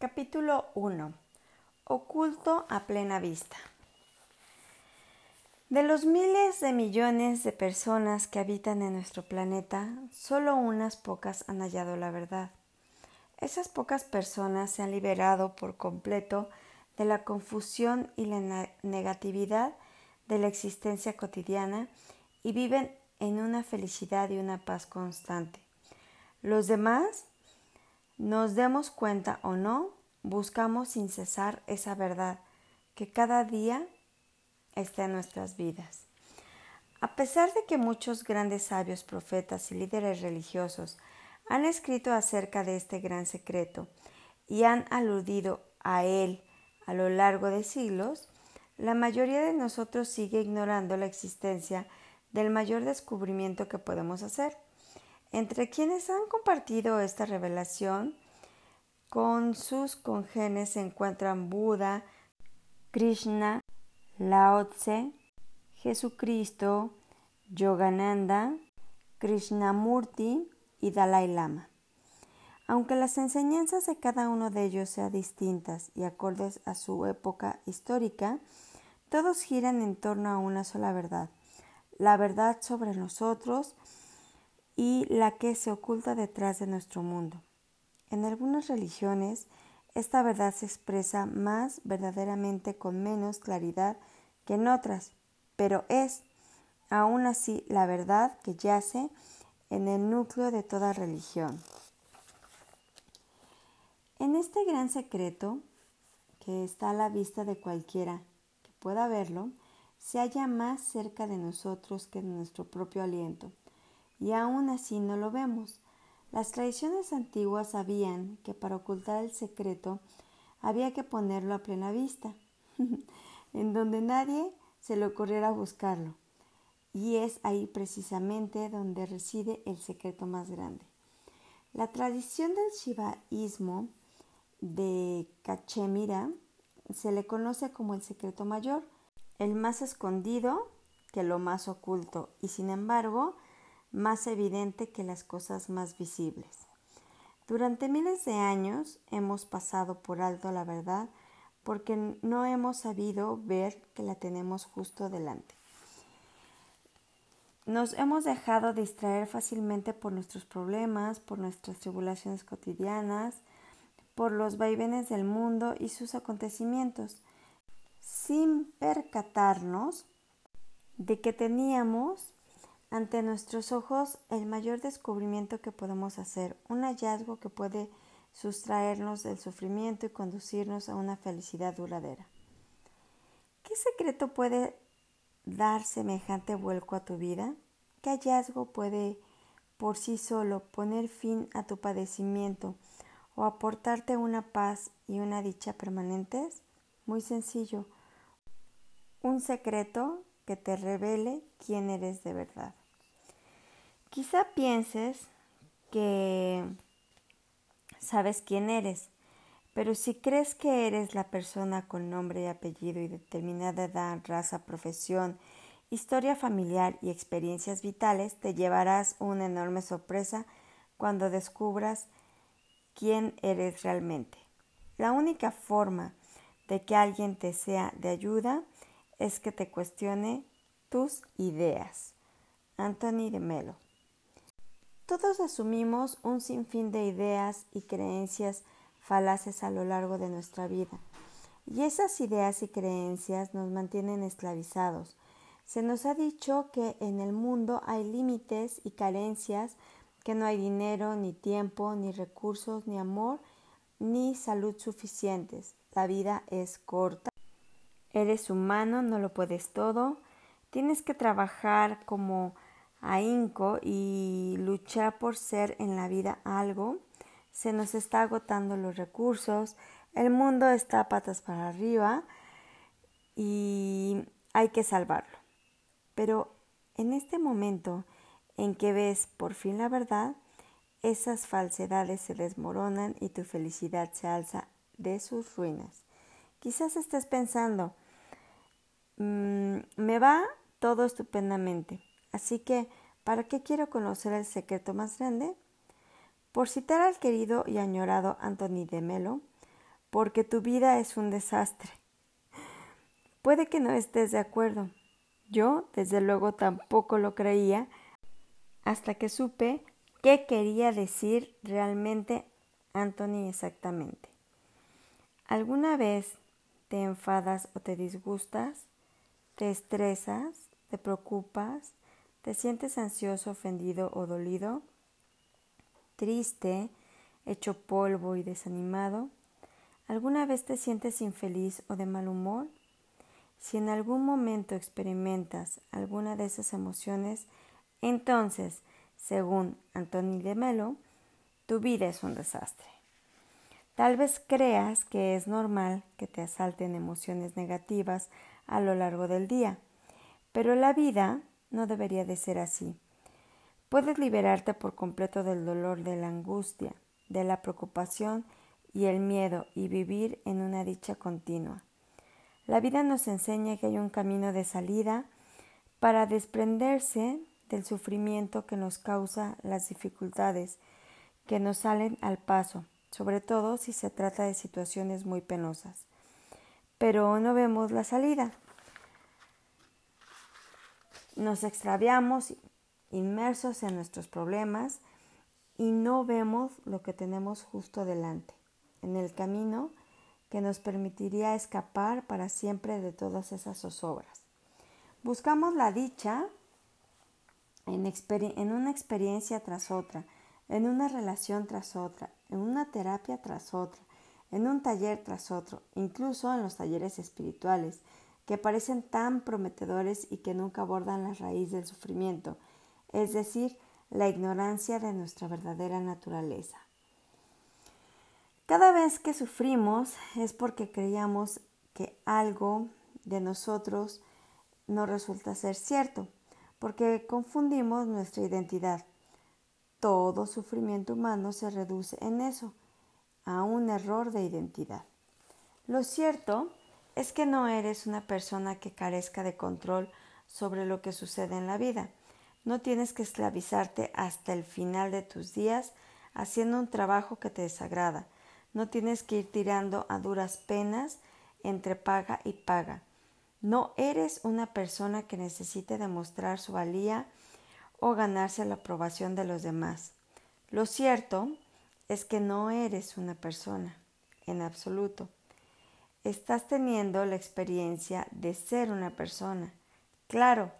Capítulo 1. Oculto a plena vista. De los miles de millones de personas que habitan en nuestro planeta, solo unas pocas han hallado la verdad. Esas pocas personas se han liberado por completo de la confusión y la negatividad de la existencia cotidiana y viven en una felicidad y una paz constante. Los demás nos demos cuenta o no, buscamos sin cesar esa verdad que cada día está en nuestras vidas. A pesar de que muchos grandes sabios, profetas y líderes religiosos han escrito acerca de este gran secreto y han aludido a él a lo largo de siglos, la mayoría de nosotros sigue ignorando la existencia del mayor descubrimiento que podemos hacer entre quienes han compartido esta revelación, con sus congéneres se encuentran Buda, Krishna, Lao Tse, Jesucristo, Yogananda, Krishnamurti y Dalai Lama. Aunque las enseñanzas de cada uno de ellos sean distintas y acordes a su época histórica, todos giran en torno a una sola verdad, la verdad sobre nosotros y la que se oculta detrás de nuestro mundo. En algunas religiones, esta verdad se expresa más verdaderamente con menos claridad que en otras, pero es, aún así, la verdad que yace en el núcleo de toda religión. En este gran secreto, que está a la vista de cualquiera que pueda verlo, se halla más cerca de nosotros que de nuestro propio aliento y aún así no lo vemos. Las tradiciones antiguas sabían que para ocultar el secreto había que ponerlo a plena vista, en donde nadie se le ocurriera buscarlo. Y es ahí precisamente donde reside el secreto más grande. La tradición del shivaísmo de Cachemira se le conoce como el secreto mayor, el más escondido que lo más oculto, y sin embargo, más evidente que las cosas más visibles. Durante miles de años hemos pasado por alto la verdad porque no hemos sabido ver que la tenemos justo delante. Nos hemos dejado distraer fácilmente por nuestros problemas, por nuestras tribulaciones cotidianas, por los vaivenes del mundo y sus acontecimientos, sin percatarnos de que teníamos ante nuestros ojos el mayor descubrimiento que podemos hacer, un hallazgo que puede sustraernos del sufrimiento y conducirnos a una felicidad duradera. ¿Qué secreto puede dar semejante vuelco a tu vida? ¿Qué hallazgo puede por sí solo poner fin a tu padecimiento o aportarte una paz y una dicha permanentes? Muy sencillo, un secreto que te revele quién eres de verdad. Quizá pienses que sabes quién eres, pero si crees que eres la persona con nombre y apellido y determinada edad, raza, profesión, historia familiar y experiencias vitales, te llevarás una enorme sorpresa cuando descubras quién eres realmente. La única forma de que alguien te sea de ayuda es que te cuestione tus ideas. Anthony de Melo todos asumimos un sinfín de ideas y creencias falaces a lo largo de nuestra vida. Y esas ideas y creencias nos mantienen esclavizados. Se nos ha dicho que en el mundo hay límites y carencias, que no hay dinero, ni tiempo, ni recursos, ni amor, ni salud suficientes. La vida es corta. Eres humano, no lo puedes todo. Tienes que trabajar como ahínco y luchar por ser en la vida algo, se nos está agotando los recursos, el mundo está patas para arriba y hay que salvarlo. Pero en este momento en que ves por fin la verdad, esas falsedades se desmoronan y tu felicidad se alza de sus ruinas. Quizás estés pensando, mm, me va todo estupendamente, Así que, ¿para qué quiero conocer el secreto más grande? Por citar al querido y añorado Anthony de Melo, porque tu vida es un desastre. Puede que no estés de acuerdo. Yo, desde luego, tampoco lo creía hasta que supe qué quería decir realmente Anthony exactamente. ¿Alguna vez te enfadas o te disgustas? ¿Te estresas? ¿Te preocupas? ¿Te sientes ansioso, ofendido o dolido? ¿Triste, hecho polvo y desanimado? ¿Alguna vez te sientes infeliz o de mal humor? Si en algún momento experimentas alguna de esas emociones, entonces, según Antoni de Melo, tu vida es un desastre. Tal vez creas que es normal que te asalten emociones negativas a lo largo del día, pero la vida no debería de ser así. Puedes liberarte por completo del dolor, de la angustia, de la preocupación y el miedo y vivir en una dicha continua. La vida nos enseña que hay un camino de salida para desprenderse del sufrimiento que nos causa las dificultades que nos salen al paso, sobre todo si se trata de situaciones muy penosas. Pero no vemos la salida. Nos extraviamos inmersos en nuestros problemas y no vemos lo que tenemos justo delante, en el camino que nos permitiría escapar para siempre de todas esas zozobras. Buscamos la dicha en, en una experiencia tras otra, en una relación tras otra, en una terapia tras otra, en un taller tras otro, incluso en los talleres espirituales, que parecen tan prometedores y que nunca abordan la raíz del sufrimiento, es decir, la ignorancia de nuestra verdadera naturaleza. Cada vez que sufrimos es porque creíamos que algo de nosotros no resulta ser cierto, porque confundimos nuestra identidad. Todo sufrimiento humano se reduce en eso, a un error de identidad. Lo cierto es que no eres una persona que carezca de control sobre lo que sucede en la vida. No tienes que esclavizarte hasta el final de tus días haciendo un trabajo que te desagrada no tienes que ir tirando a duras penas entre paga y paga. No eres una persona que necesite demostrar su valía o ganarse la aprobación de los demás. Lo cierto es que no eres una persona, en absoluto. Estás teniendo la experiencia de ser una persona, claro,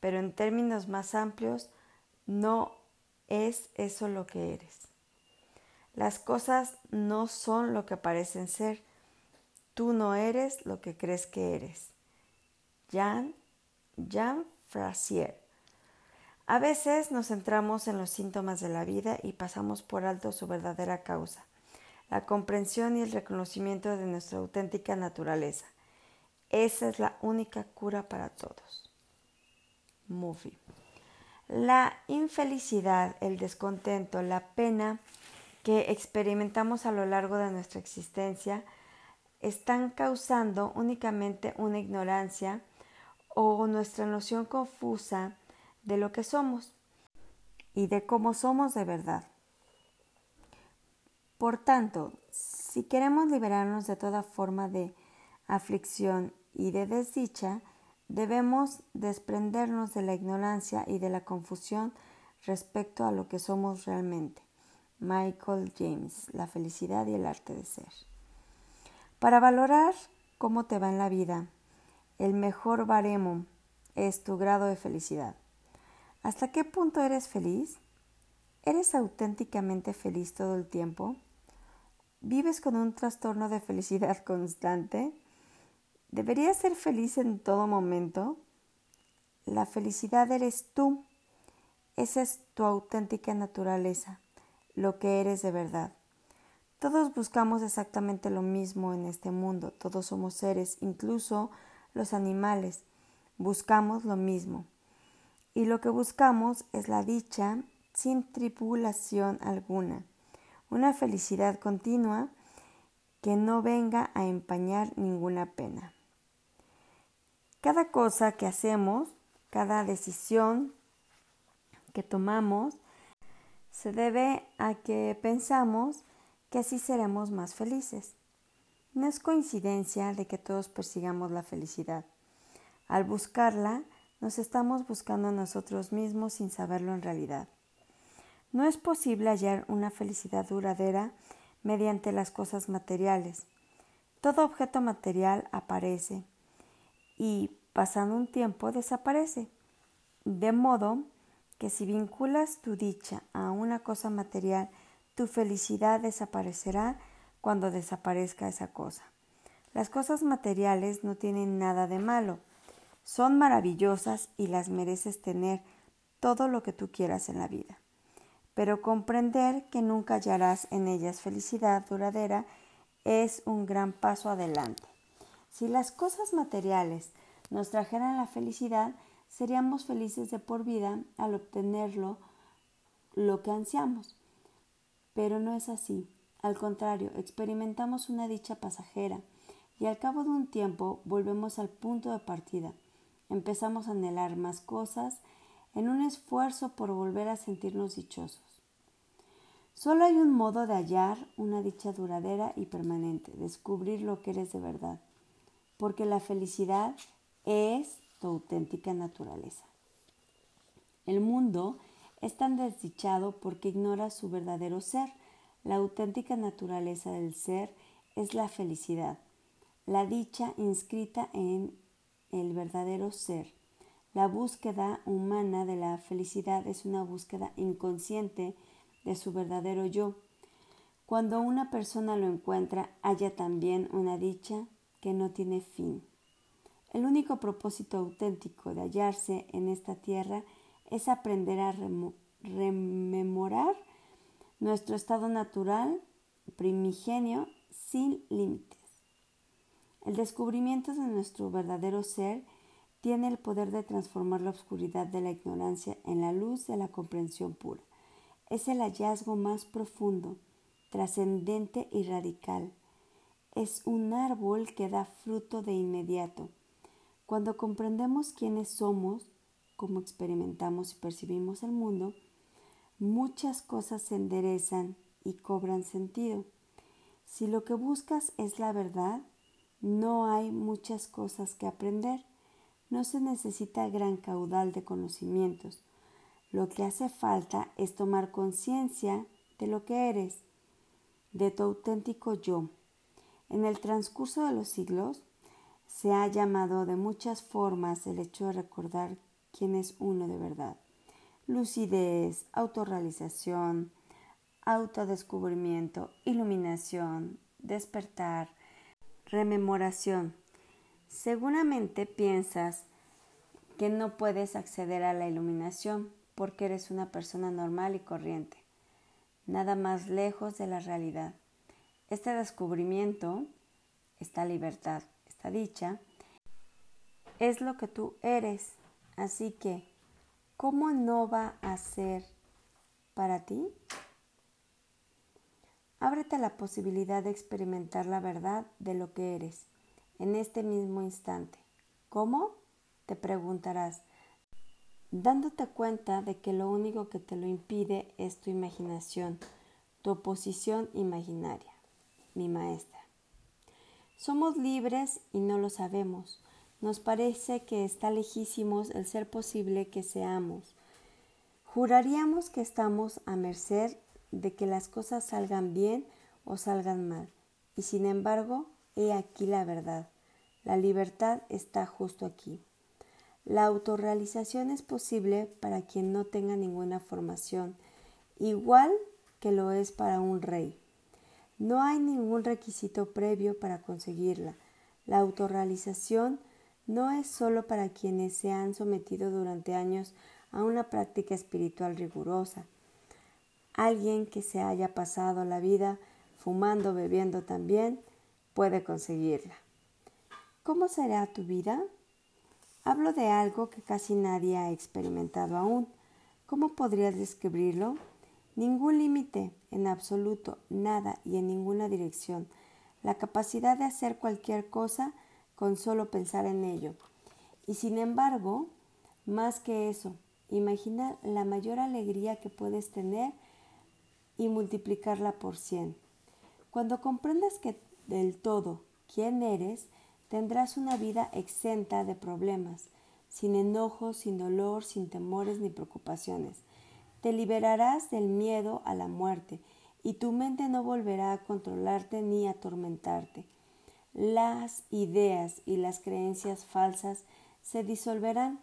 pero en términos más amplios, no es eso lo que eres. Las cosas no son lo que parecen ser. Tú no eres lo que crees que eres. Jean, Jean Frazier. A veces nos centramos en los síntomas de la vida y pasamos por alto su verdadera causa, la comprensión y el reconocimiento de nuestra auténtica naturaleza. Esa es la única cura para todos. Muffy. La infelicidad, el descontento, la pena que experimentamos a lo largo de nuestra existencia están causando únicamente una ignorancia o nuestra noción confusa de lo que somos y de cómo somos de verdad. Por tanto, si queremos liberarnos de toda forma de aflicción y de desdicha, debemos desprendernos de la ignorancia y de la confusión respecto a lo que somos realmente. Michael James, La felicidad y el arte de ser. Para valorar cómo te va en la vida, el mejor baremo es tu grado de felicidad. ¿Hasta qué punto eres feliz? ¿Eres auténticamente feliz todo el tiempo? ¿Vives con un trastorno de felicidad constante? ¿Deberías ser feliz en todo momento? La felicidad eres tú. Esa es tu auténtica naturaleza lo que eres de verdad. Todos buscamos exactamente lo mismo en este mundo, todos somos seres, incluso los animales, buscamos lo mismo. Y lo que buscamos es la dicha sin tribulación alguna, una felicidad continua que no venga a empañar ninguna pena. Cada cosa que hacemos, cada decisión que tomamos, se debe a que pensamos que así seremos más felices. No es coincidencia de que todos persigamos la felicidad. Al buscarla, nos estamos buscando a nosotros mismos sin saberlo en realidad. No es posible hallar una felicidad duradera mediante las cosas materiales. Todo objeto material aparece y, pasando un tiempo, desaparece. De modo que si vinculas tu dicha a una cosa material, tu felicidad desaparecerá cuando desaparezca esa cosa. Las cosas materiales no tienen nada de malo, son maravillosas y las mereces tener todo lo que tú quieras en la vida. Pero comprender que nunca hallarás en ellas felicidad duradera es un gran paso adelante. Si las cosas materiales nos trajeran la felicidad, seríamos felices de por vida al obtenerlo lo que ansiamos. Pero no es así. Al contrario, experimentamos una dicha pasajera y al cabo de un tiempo volvemos al punto de partida. Empezamos a anhelar más cosas en un esfuerzo por volver a sentirnos dichosos. Solo hay un modo de hallar una dicha duradera y permanente, descubrir lo que eres de verdad, porque la felicidad es tu auténtica naturaleza. El mundo es tan desdichado porque ignora su verdadero ser, la auténtica naturaleza del ser es la felicidad, la dicha inscrita en el verdadero ser. La búsqueda humana de la felicidad es una búsqueda inconsciente de su verdadero yo. Cuando una persona lo encuentra, halla también una dicha que no tiene fin. El único propósito auténtico de hallarse en esta tierra es aprender a rememorar nuestro estado natural primigenio sin límites. El descubrimiento de nuestro verdadero ser tiene el poder de transformar la oscuridad de la ignorancia en la luz de la comprensión pura. Es el hallazgo más profundo, trascendente y radical. Es un árbol que da fruto de inmediato. Cuando comprendemos quiénes somos, cómo experimentamos y percibimos el mundo, muchas cosas se enderezan y cobran sentido. Si lo que buscas es la verdad, no hay muchas cosas que aprender. No se necesita gran caudal de conocimientos. Lo que hace falta es tomar conciencia de lo que eres, de tu auténtico yo. En el transcurso de los siglos se ha llamado de muchas formas el hecho de recordar quién es uno de verdad lucidez, autorrealización, autodescubrimiento, iluminación, despertar, rememoración. Seguramente piensas que no puedes acceder a la iluminación porque eres una persona normal y corriente, nada más lejos de la realidad. Este descubrimiento, esta libertad, esta dicha, es lo que tú eres. Así que ¿cómo no va a ser para ti? Ábrete la posibilidad de experimentar la verdad de lo que eres en este mismo instante. ¿Cómo? Te preguntarás, dándote cuenta de que lo único que te lo impide es tu imaginación, tu oposición imaginaria, mi maestra. Somos libres y no lo sabemos. Nos parece que está lejísimos el ser posible que seamos. Juraríamos que estamos a merced de que las cosas salgan bien o salgan mal. Y sin embargo, he aquí la verdad. La libertad está justo aquí. La autorrealización es posible para quien no tenga ninguna formación, igual que lo es para un rey. No hay ningún requisito previo para conseguirla. La autorrealización no es sólo para quienes se han sometido durante años a una práctica espiritual rigurosa. Alguien que se haya pasado la vida fumando, bebiendo también, puede conseguirla. ¿Cómo será tu vida? Hablo de algo que casi nadie ha experimentado aún. ¿Cómo podrías describirlo? Ningún límite, en absoluto, nada y en ninguna dirección. La capacidad de hacer cualquier cosa con solo pensar en ello. Y sin embargo, más que eso, imagina la mayor alegría que puedes tener y multiplicarla por cien. Cuando comprendas que del todo quién eres, tendrás una vida exenta de problemas, sin enojos, sin dolor, sin temores ni preocupaciones. Te liberarás del miedo a la muerte y tu mente no volverá a controlarte ni a atormentarte. Las ideas y las creencias falsas se disolverán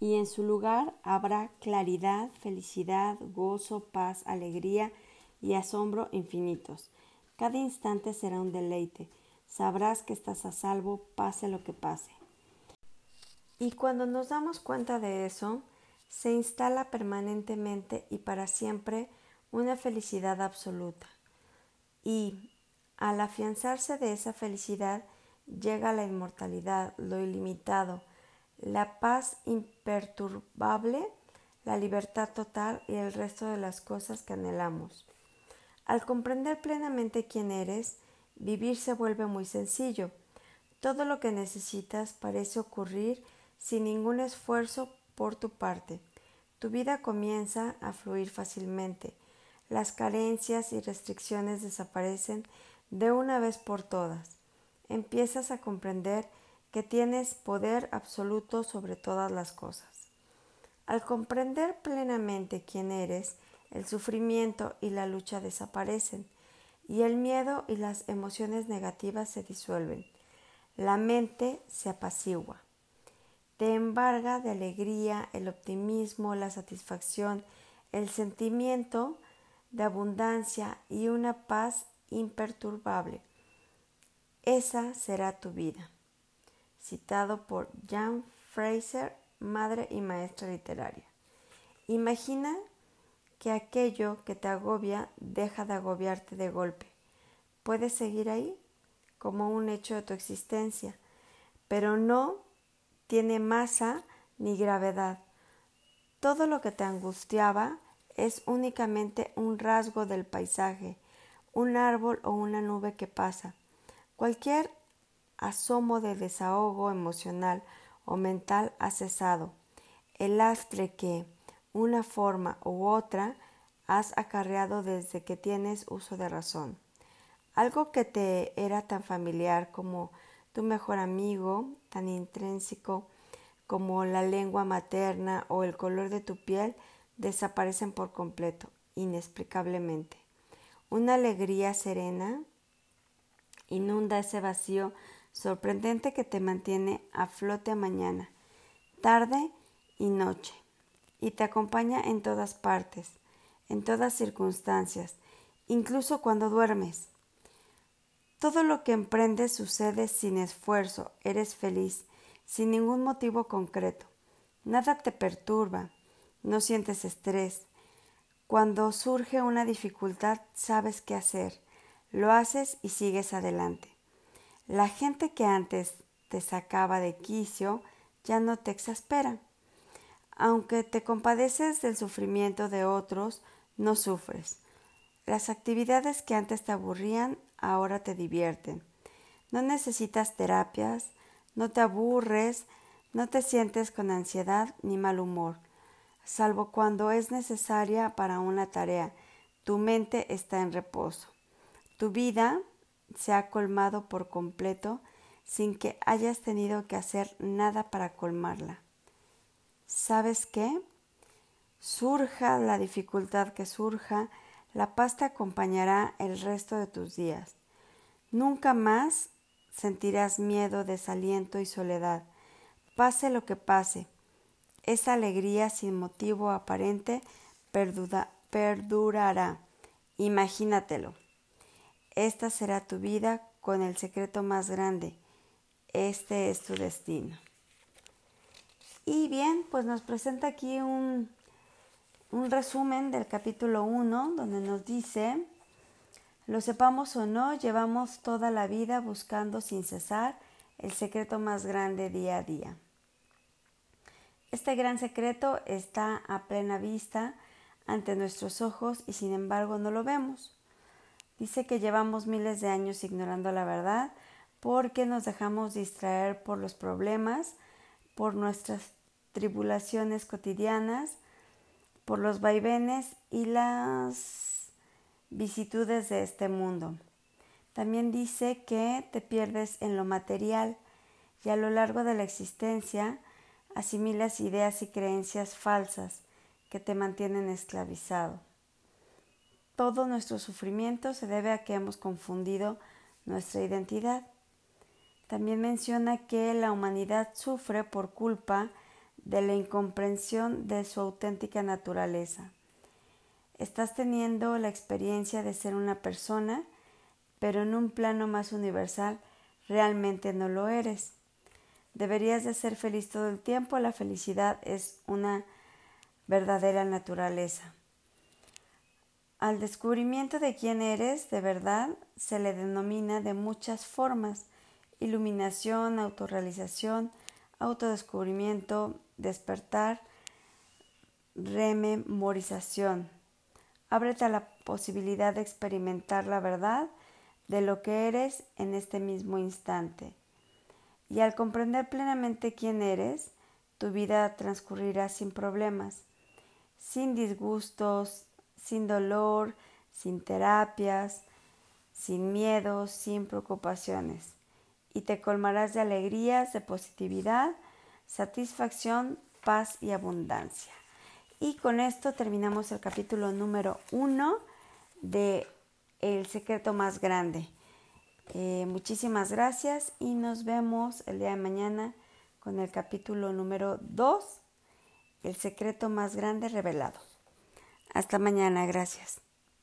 y en su lugar habrá claridad, felicidad, gozo, paz, alegría y asombro infinitos. Cada instante será un deleite. Sabrás que estás a salvo, pase lo que pase. Y cuando nos damos cuenta de eso, se instala permanentemente y para siempre una felicidad absoluta. Y al afianzarse de esa felicidad llega la inmortalidad, lo ilimitado, la paz imperturbable, la libertad total y el resto de las cosas que anhelamos. Al comprender plenamente quién eres, vivir se vuelve muy sencillo. Todo lo que necesitas parece ocurrir sin ningún esfuerzo por tu parte. Tu vida comienza a fluir fácilmente. Las carencias y restricciones desaparecen de una vez por todas. Empiezas a comprender que tienes poder absoluto sobre todas las cosas. Al comprender plenamente quién eres, el sufrimiento y la lucha desaparecen y el miedo y las emociones negativas se disuelven. La mente se apacigua. Te embarga de alegría, el optimismo, la satisfacción, el sentimiento de abundancia y una paz imperturbable. Esa será tu vida. Citado por Jan Fraser, madre y maestra literaria. Imagina que aquello que te agobia deja de agobiarte de golpe. Puedes seguir ahí como un hecho de tu existencia, pero no tiene masa ni gravedad. Todo lo que te angustiaba es únicamente un rasgo del paisaje, un árbol o una nube que pasa. Cualquier asomo de desahogo emocional o mental ha cesado. El lastre que, una forma u otra has acarreado desde que tienes uso de razón. Algo que te era tan familiar como tu mejor amigo, tan intrínseco como la lengua materna o el color de tu piel, desaparecen por completo, inexplicablemente. Una alegría serena inunda ese vacío sorprendente que te mantiene a flote mañana, tarde y noche y te acompaña en todas partes, en todas circunstancias, incluso cuando duermes. Todo lo que emprendes sucede sin esfuerzo, eres feliz, sin ningún motivo concreto. Nada te perturba, no sientes estrés. Cuando surge una dificultad, sabes qué hacer, lo haces y sigues adelante. La gente que antes te sacaba de quicio ya no te exaspera aunque te compadeces del sufrimiento de otros, no sufres. Las actividades que antes te aburrían ahora te divierten. No necesitas terapias, no te aburres, no te sientes con ansiedad ni mal humor, salvo cuando es necesaria para una tarea. Tu mente está en reposo. Tu vida se ha colmado por completo sin que hayas tenido que hacer nada para colmarla. ¿Sabes qué? Surja la dificultad que surja, la paz te acompañará el resto de tus días. Nunca más sentirás miedo, desaliento y soledad. Pase lo que pase, esa alegría sin motivo aparente perdurará. Imagínatelo. Esta será tu vida con el secreto más grande. Este es tu destino. Y bien, pues nos presenta aquí un, un resumen del capítulo 1, donde nos dice, lo sepamos o no, llevamos toda la vida buscando sin cesar el secreto más grande día a día. Este gran secreto está a plena vista ante nuestros ojos y sin embargo no lo vemos. Dice que llevamos miles de años ignorando la verdad porque nos dejamos distraer por los problemas, por nuestras tribulaciones cotidianas, por los vaivenes y las vicitudes de este mundo. También dice que te pierdes en lo material y a lo largo de la existencia asimilas ideas y creencias falsas que te mantienen esclavizado. Todo nuestro sufrimiento se debe a que hemos confundido nuestra identidad. También menciona que la humanidad sufre por culpa de la incomprensión de su auténtica naturaleza. Estás teniendo la experiencia de ser una persona, pero en un plano más universal realmente no lo eres. Deberías de ser feliz todo el tiempo, la felicidad es una verdadera naturaleza. Al descubrimiento de quién eres de verdad se le denomina de muchas formas iluminación, autorrealización, autodescubrimiento, despertar, rememorización. Ábrete a la posibilidad de experimentar la verdad de lo que eres en este mismo instante. Y al comprender plenamente quién eres, tu vida transcurrirá sin problemas, sin disgustos, sin dolor, sin terapias, sin miedos, sin preocupaciones, y te colmarás de alegrías, de positividad, satisfacción, paz y abundancia. Y con esto terminamos el capítulo número uno de El secreto más grande. Eh, muchísimas gracias y nos vemos el día de mañana con el capítulo número 2, El secreto más grande revelado. Hasta mañana, gracias.